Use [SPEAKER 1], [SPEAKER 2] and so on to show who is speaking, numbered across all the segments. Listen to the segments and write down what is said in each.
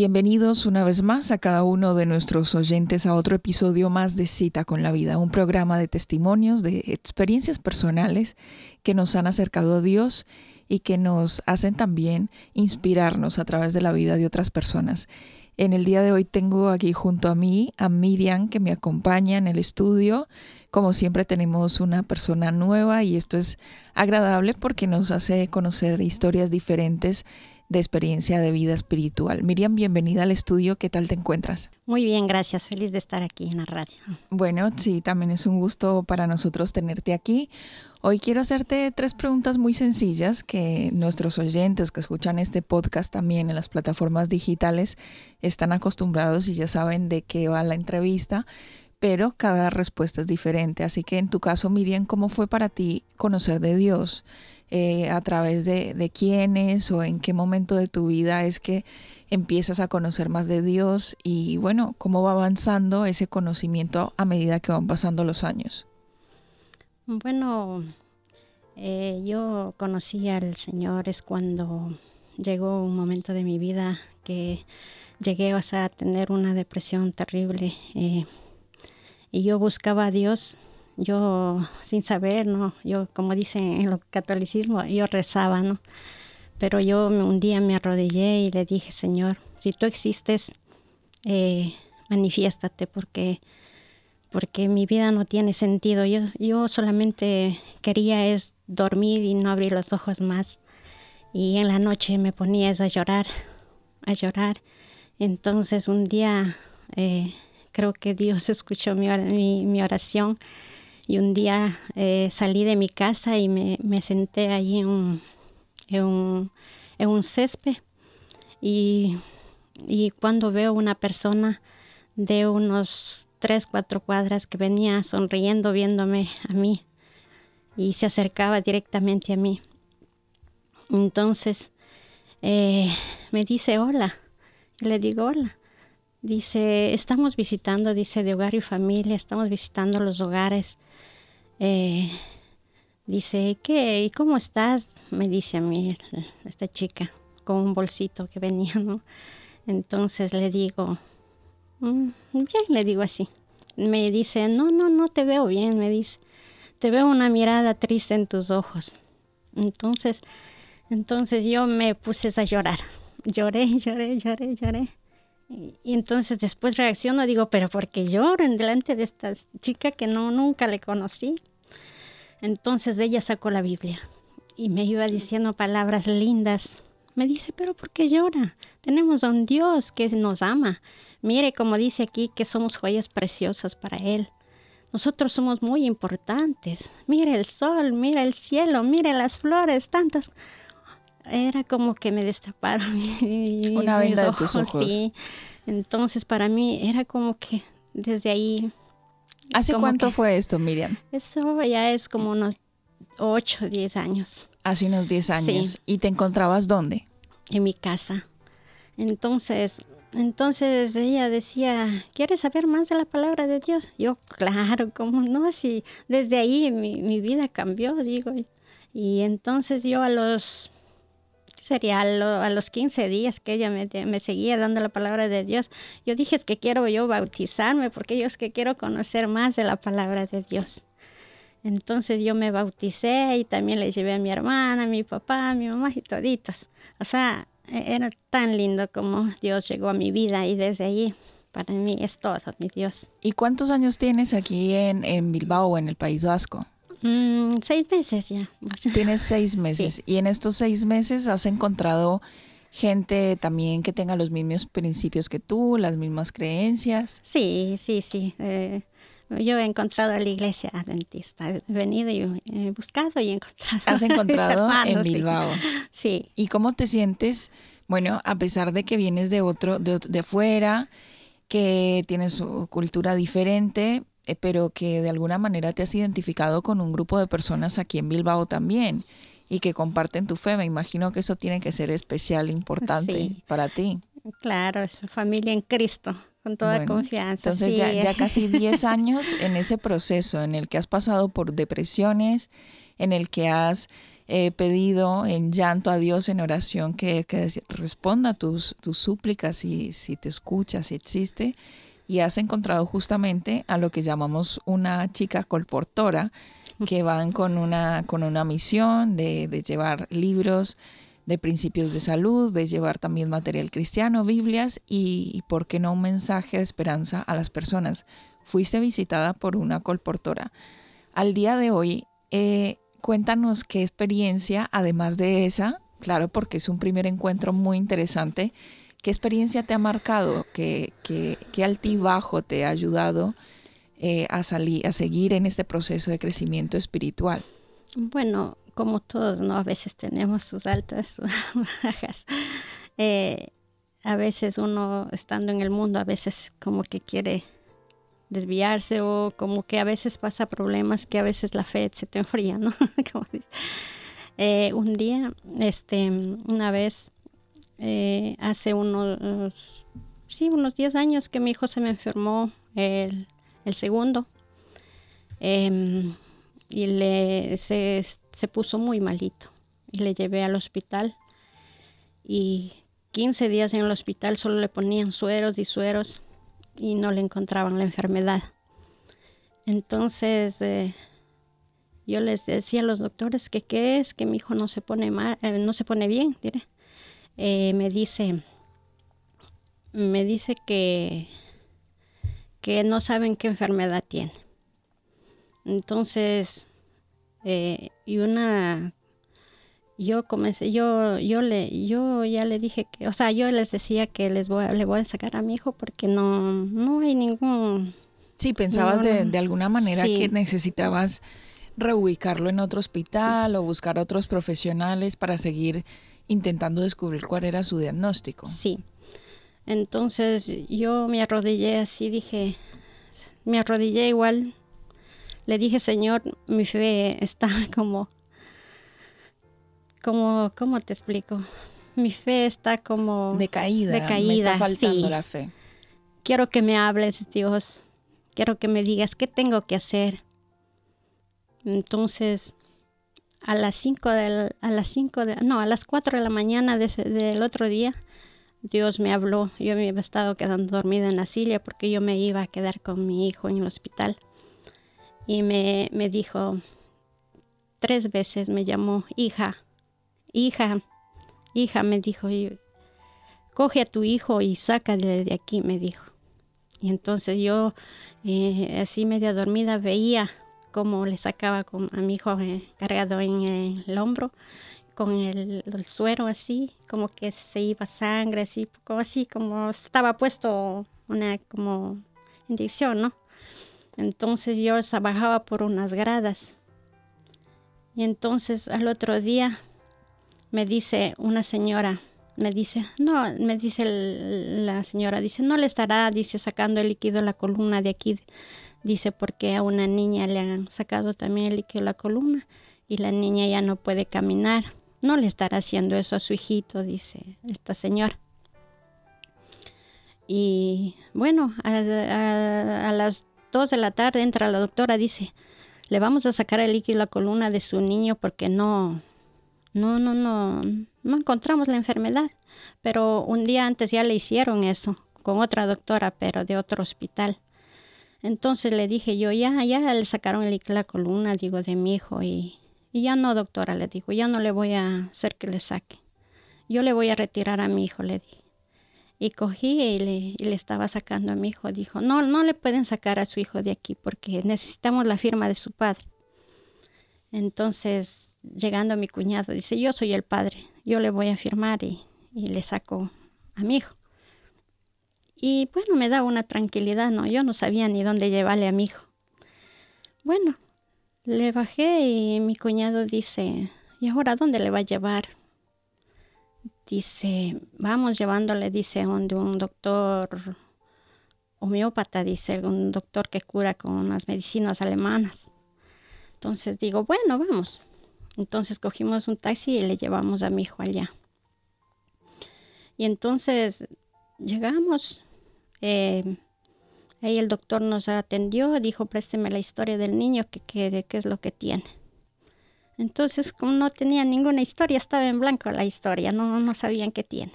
[SPEAKER 1] Bienvenidos una vez más a cada uno de nuestros oyentes a otro episodio más de Cita con la Vida, un programa de testimonios, de experiencias personales que nos han acercado a Dios y que nos hacen también inspirarnos a través de la vida de otras personas. En el día de hoy tengo aquí junto a mí a Miriam que me acompaña en el estudio. Como siempre tenemos una persona nueva y esto es agradable porque nos hace conocer historias diferentes de experiencia de vida espiritual. Miriam, bienvenida al estudio. ¿Qué tal te encuentras?
[SPEAKER 2] Muy bien, gracias. Feliz de estar aquí en la radio.
[SPEAKER 1] Bueno, sí, también es un gusto para nosotros tenerte aquí. Hoy quiero hacerte tres preguntas muy sencillas que nuestros oyentes que escuchan este podcast también en las plataformas digitales están acostumbrados y ya saben de qué va la entrevista, pero cada respuesta es diferente. Así que en tu caso, Miriam, ¿cómo fue para ti conocer de Dios? Eh, a través de, de quiénes o en qué momento de tu vida es que empiezas a conocer más de Dios y bueno, cómo va avanzando ese conocimiento a medida que van pasando los años.
[SPEAKER 2] Bueno, eh, yo conocí al Señor es cuando llegó un momento de mi vida que llegué a tener una depresión terrible eh, y yo buscaba a Dios yo sin saber, ¿no? Yo, como dicen en el catolicismo, yo rezaba, ¿no? Pero yo un día me arrodillé y le dije, Señor, si tú existes, eh, manifiéstate porque, porque mi vida no tiene sentido. Yo, yo solamente quería es dormir y no abrir los ojos más. Y en la noche me ponía a llorar, a llorar. Entonces un día eh, creo que Dios escuchó mi, mi, mi oración y un día eh, salí de mi casa y me, senté allí en un, césped y, cuando veo una persona de unos tres, cuatro cuadras que venía sonriendo viéndome a mí y se acercaba directamente a mí. Entonces eh, me dice hola, le digo hola. Dice, estamos visitando, dice, de hogar y familia, estamos visitando los hogares eh, dice, ¿qué? ¿Y cómo estás? Me dice a mí esta chica con un bolsito que venía, ¿no? Entonces le digo, mm, bien, le digo así. Me dice, no, no, no te veo bien, me dice, te veo una mirada triste en tus ojos. Entonces, entonces yo me puse a llorar. Lloré, lloré, lloré, lloré. Y, entonces después reacciono, digo, pero ¿por qué lloro en delante de esta chica que no nunca le conocí? Entonces ella sacó la Biblia y me iba diciendo palabras lindas. Me dice, pero ¿por qué llora? Tenemos a un Dios que nos ama. Mire, como dice aquí, que somos joyas preciosas para Él. Nosotros somos muy importantes. Mire el sol, mire el cielo, mire las flores, tantas. Era como que me destaparon
[SPEAKER 1] Una venda de tus ojos.
[SPEAKER 2] Sí. Entonces para mí era como que desde ahí
[SPEAKER 1] ¿Hace cuánto fue esto, Miriam?
[SPEAKER 2] Eso ya es como unos 8, 10 años.
[SPEAKER 1] Hace unos 10 años. ¿Y te encontrabas dónde?
[SPEAKER 2] En mi casa. Entonces, entonces ella decía, ¿quieres saber más de la palabra de Dios? Yo, claro, ¿cómo no? Así, desde ahí mi, mi vida cambió, digo. Y entonces yo a los sería a, los 15 días que ella me, seguía dando la palabra de Dios. Yo dije es que quiero yo bautizarme porque yo es que quiero conocer más de la palabra de Dios. Entonces yo me bauticé y también le llevé a mi hermana, a mi papá, a mi mamá y toditos. O sea, e, era tan lindo como Dios llegó a mi vida y desde ahí para mí es todo, mi Dios.
[SPEAKER 1] ¿Y cuántos años tienes aquí en, en Bilbao, en el País Vasco?
[SPEAKER 2] Mm, seis meses ya.
[SPEAKER 1] Tienes seis meses. Y en estos seis meses has encontrado gente también que tenga los mismos principios que tú, las mismas creencias.
[SPEAKER 2] Sí, sí, sí. Eh, yo he encontrado a la iglesia adventista. He venido y he buscado y he encontrado.
[SPEAKER 1] Has encontrado en Bilbao.
[SPEAKER 2] Sí.
[SPEAKER 1] ¿Y cómo te sientes? Bueno, a pesar de que vienes de otro, de, de fuera, que tienes su cultura diferente, eh, pero que de alguna manera te has identificado con un grupo de personas aquí en Bilbao también y que comparten tu fe. Me imagino que eso tiene que ser especial, importante para ti.
[SPEAKER 2] Claro, es familia en Cristo, con toda confianza.
[SPEAKER 1] Entonces ya, casi 10 años en ese proceso en el que has pasado por depresiones, en el que has eh, pedido en llanto a Dios en oración que, que responda tus, tus súplicas y si te escucha, si existe y has encontrado justamente a lo que llamamos una chica colportora, que van con una, con una misión de, llevar libros de principios de salud, de llevar también material cristiano, Biblias y, ¿por qué no, un mensaje de esperanza a las personas. Fuiste visitada por una colportora. Al día de hoy, eh, cuéntanos qué experiencia, además de esa, claro, porque es un primer encuentro muy interesante, ¿Qué experiencia te ha marcado? ¿Qué, altibajo te ha ayudado eh, a, salir, a seguir en este proceso de crecimiento espiritual?
[SPEAKER 2] Bueno, como todos, ¿no? A veces tenemos sus altas, sus bajas. Eh, a veces uno, estando en el mundo, a veces como que quiere desviarse o como que a veces pasa problemas que a veces la fe se te enfría, ¿no? eh, un día, este, una vez eh, hace unos, sí, unos 10 años que mi hijo se me enfermó, el, segundo, em, y le, se, se puso muy malito. Y le llevé al hospital y 15 días en el hospital solo le ponían sueros y sueros y no le encontraban la enfermedad. Entonces eh, yo les decía a los doctores que qué es, que mi hijo no se pone mal, eh, no se pone bien, diré. Eh, me dice, me dice que, que no saben qué enfermedad tiene. Entonces, eh, y una, yo comencé, yo, yo le, yo ya le dije que, o sea, yo les decía que les voy, le voy a sacar a mi hijo porque no, no hay ningún.
[SPEAKER 1] Sí, pensabas de, de, alguna manera que necesitabas reubicarlo en otro hospital o buscar otros profesionales para seguir intentando descubrir cuál era su diagnóstico.
[SPEAKER 2] Sí. Entonces yo me arrodillé así, dije, me arrodillé igual, le dije, Señor, mi fe está como, como, ¿cómo te explico? Mi fe está como
[SPEAKER 1] decaída,
[SPEAKER 2] decaída,
[SPEAKER 1] me está faltando la fe.
[SPEAKER 2] Quiero que me hables, Dios. Quiero que me digas qué tengo que hacer. Entonces a las 5 de, a las cinco de, no, a las 4 de la mañana del otro día, Dios me habló. Yo me había estado quedando dormida en la silla porque yo me iba a quedar con mi hijo en el hospital. Y me, me dijo, tres veces me llamó, hija, hija, hija, me dijo, coge a tu hijo y sácale de aquí, me dijo. Y entonces yo, eh, así media dormida, veía como le sacaba a mi hijo eh, cargado en el hombro con el, suero así, como que se iba sangre así, como así, como estaba puesto una como inyección, ¿no? Entonces yo bajaba por unas gradas. Y entonces al otro día me dice una señora, me dice, no, me dice la señora, dice, no le estará, dice, sacando el líquido la columna de aquí Dice porque a una niña le han sacado también el líquido de la columna y la niña ya no puede caminar. No le estará haciendo eso a su hijito, dice esta señora. Y bueno, a, las 2 de la tarde entra la doctora, dice, le vamos a sacar el líquido de la columna de su niño porque no, no, no, no, no encontramos la enfermedad. Pero un día antes ya le hicieron eso con otra doctora, pero de otro hospital. Entonces le dije yo, ya, ya le sacaron el, la columna, digo, de mi hijo y, ya no, doctora, le digo, ya no le voy a hacer que le saque. Yo le voy a retirar a mi hijo, le dije. Y cogí y le, y le estaba sacando a mi hijo. Dijo, no, no le pueden sacar a su hijo de aquí porque necesitamos la firma de su padre. Entonces, llegando mi cuñado, dice, yo soy el padre, yo le voy a firmar y, y le saco a mi hijo. Y bueno, me da una tranquilidad, ¿no? Yo no sabía ni dónde llevarle a mi hijo. Bueno, le bajé y mi cuñado dice, ¿y ahora dónde le va a llevar? Dice, vamos llevándole, dice, donde un doctor homeópata, dice, un doctor que cura con unas medicinas alemanas. Entonces digo, bueno, vamos. Entonces cogimos un taxi y le llevamos a mi hijo allá. Y entonces llegamos, eh, ahí el doctor nos atendió, dijo, présteme la historia del niño, que, qué es lo que tiene. Entonces, como no tenía ninguna historia, estaba en blanco la historia, no, no sabían qué tiene.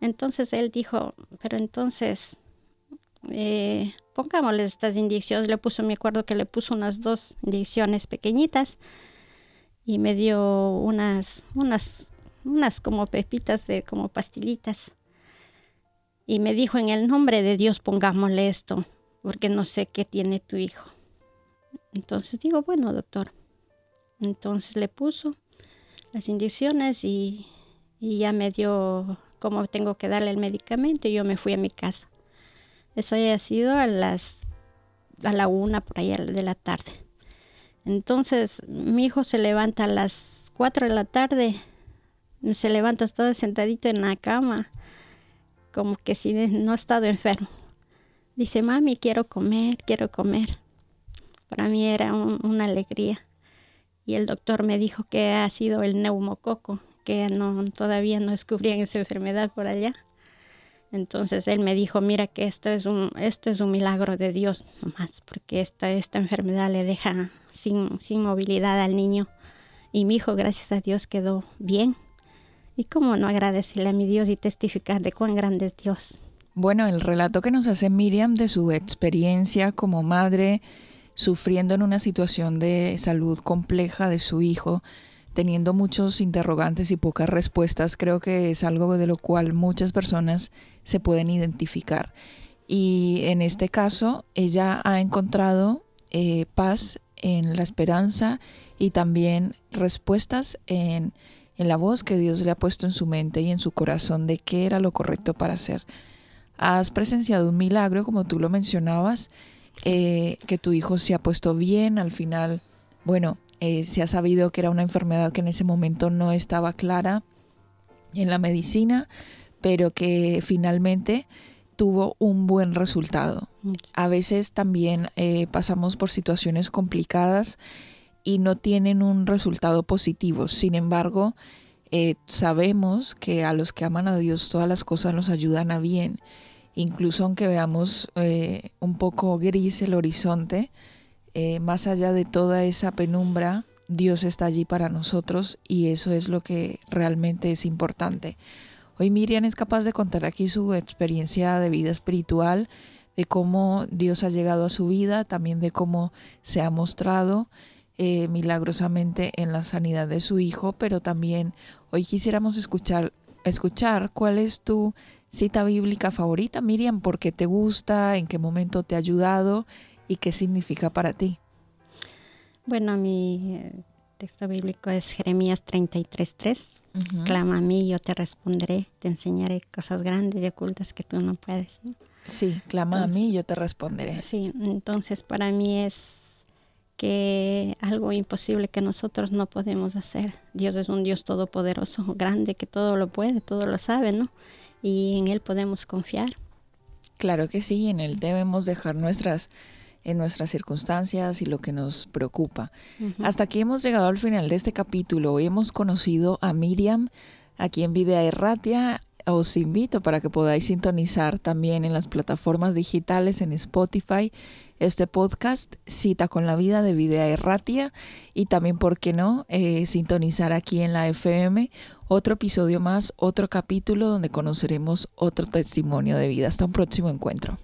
[SPEAKER 2] Entonces él dijo, pero entonces, eh, pongámosle estas inyecciones. Le puso, me acuerdo que le puso unas dos inyecciones pequeñitas y me dio unas, unas, unas como pepitas de como pastillitas. Y me dijo, en el nombre de Dios pongámosle esto, porque no sé qué tiene tu hijo. Entonces digo, bueno, doctor. Entonces le puso las inyecciones y, ya me dio cómo tengo que darle el medicamento y yo me fui a mi casa. Eso haya sido a las a la una por ahí de la tarde. Entonces mi hijo se levanta a las cuatro de la tarde, se levanta todo sentadito en la cama, como que si no ha estado enfermo. Dice, mami, quiero comer, quiero comer. Para mí era una alegría. Y el doctor me dijo que ha sido el neumococo, que no, todavía no descubrían esa enfermedad por allá. Entonces él me dijo, mira que esto es un, esto es un milagro de Dios nomás, porque esta, esta enfermedad le deja sin, sin movilidad al niño. Y mi hijo, gracias a Dios, quedó bien. ¿Y cómo no agradecerle a mi Dios y testificar de cuán grande es Dios?
[SPEAKER 1] Bueno, el relato que nos hace Miriam de su experiencia como madre sufriendo en una situación de salud compleja de su hijo teniendo muchos interrogantes y pocas respuestas, creo que es algo de lo cual muchas personas se pueden identificar. Y en este caso, ella ha encontrado eh, paz en la esperanza y también respuestas en, en la voz que Dios le ha puesto en su mente y en su corazón de qué era lo correcto para hacer. Has presenciado un milagro, como tú lo mencionabas, eh, que tu hijo se ha puesto bien, al final, bueno, eh, se ha sabido que era una enfermedad que en ese momento no estaba clara en la medicina, pero que finalmente tuvo un buen resultado. A veces también eh, pasamos por situaciones complicadas y no tienen un resultado positivo. Sin embargo, eh, sabemos que a los que aman a Dios todas las cosas nos ayudan a bien. Incluso aunque veamos un poco gris el horizonte, eh, más allá de toda esa penumbra, Dios está allí para nosotros y eso es lo que realmente es importante. Hoy Miriam es capaz de contar aquí su experiencia de vida espiritual, de cómo Dios ha llegado a su vida, también de cómo se ha mostrado eh, milagrosamente en la sanidad de su hijo, pero también hoy quisiéramos escuchar, escuchar cuál es tu cita bíblica favorita, Miriam, por qué te gusta, en qué momento te ha ayudado y qué significa para ti.
[SPEAKER 2] Bueno, mi eh, texto bíblico es Jeremías 33.3. Clama a mí, yo te responderé, te enseñaré cosas grandes y ocultas que tú no puedes.
[SPEAKER 1] Sí, clama a mí, yo te responderé.
[SPEAKER 2] Sí, entonces para mí es que algo imposible que nosotros no podemos hacer. Dios es un Dios todopoderoso, grande, que todo lo puede, todo lo sabe, ¿no? Y en Él podemos confiar.
[SPEAKER 1] Claro que sí, en Él debemos dejar nuestras en nuestras circunstancias y lo que nos preocupa. Hasta aquí hemos llegado al final de este capítulo. Hoy hemos conocido a Miriam aquí en Videa Erratia. Os invito para que podáis sintonizar también en las plataformas digitales en Spotify este podcast Cita con la Vida de Videa Erratia y también, ¿por qué no?, eh, sintonizar aquí en la FM otro episodio más, otro capítulo donde conoceremos otro testimonio de vida. Hasta un próximo encuentro.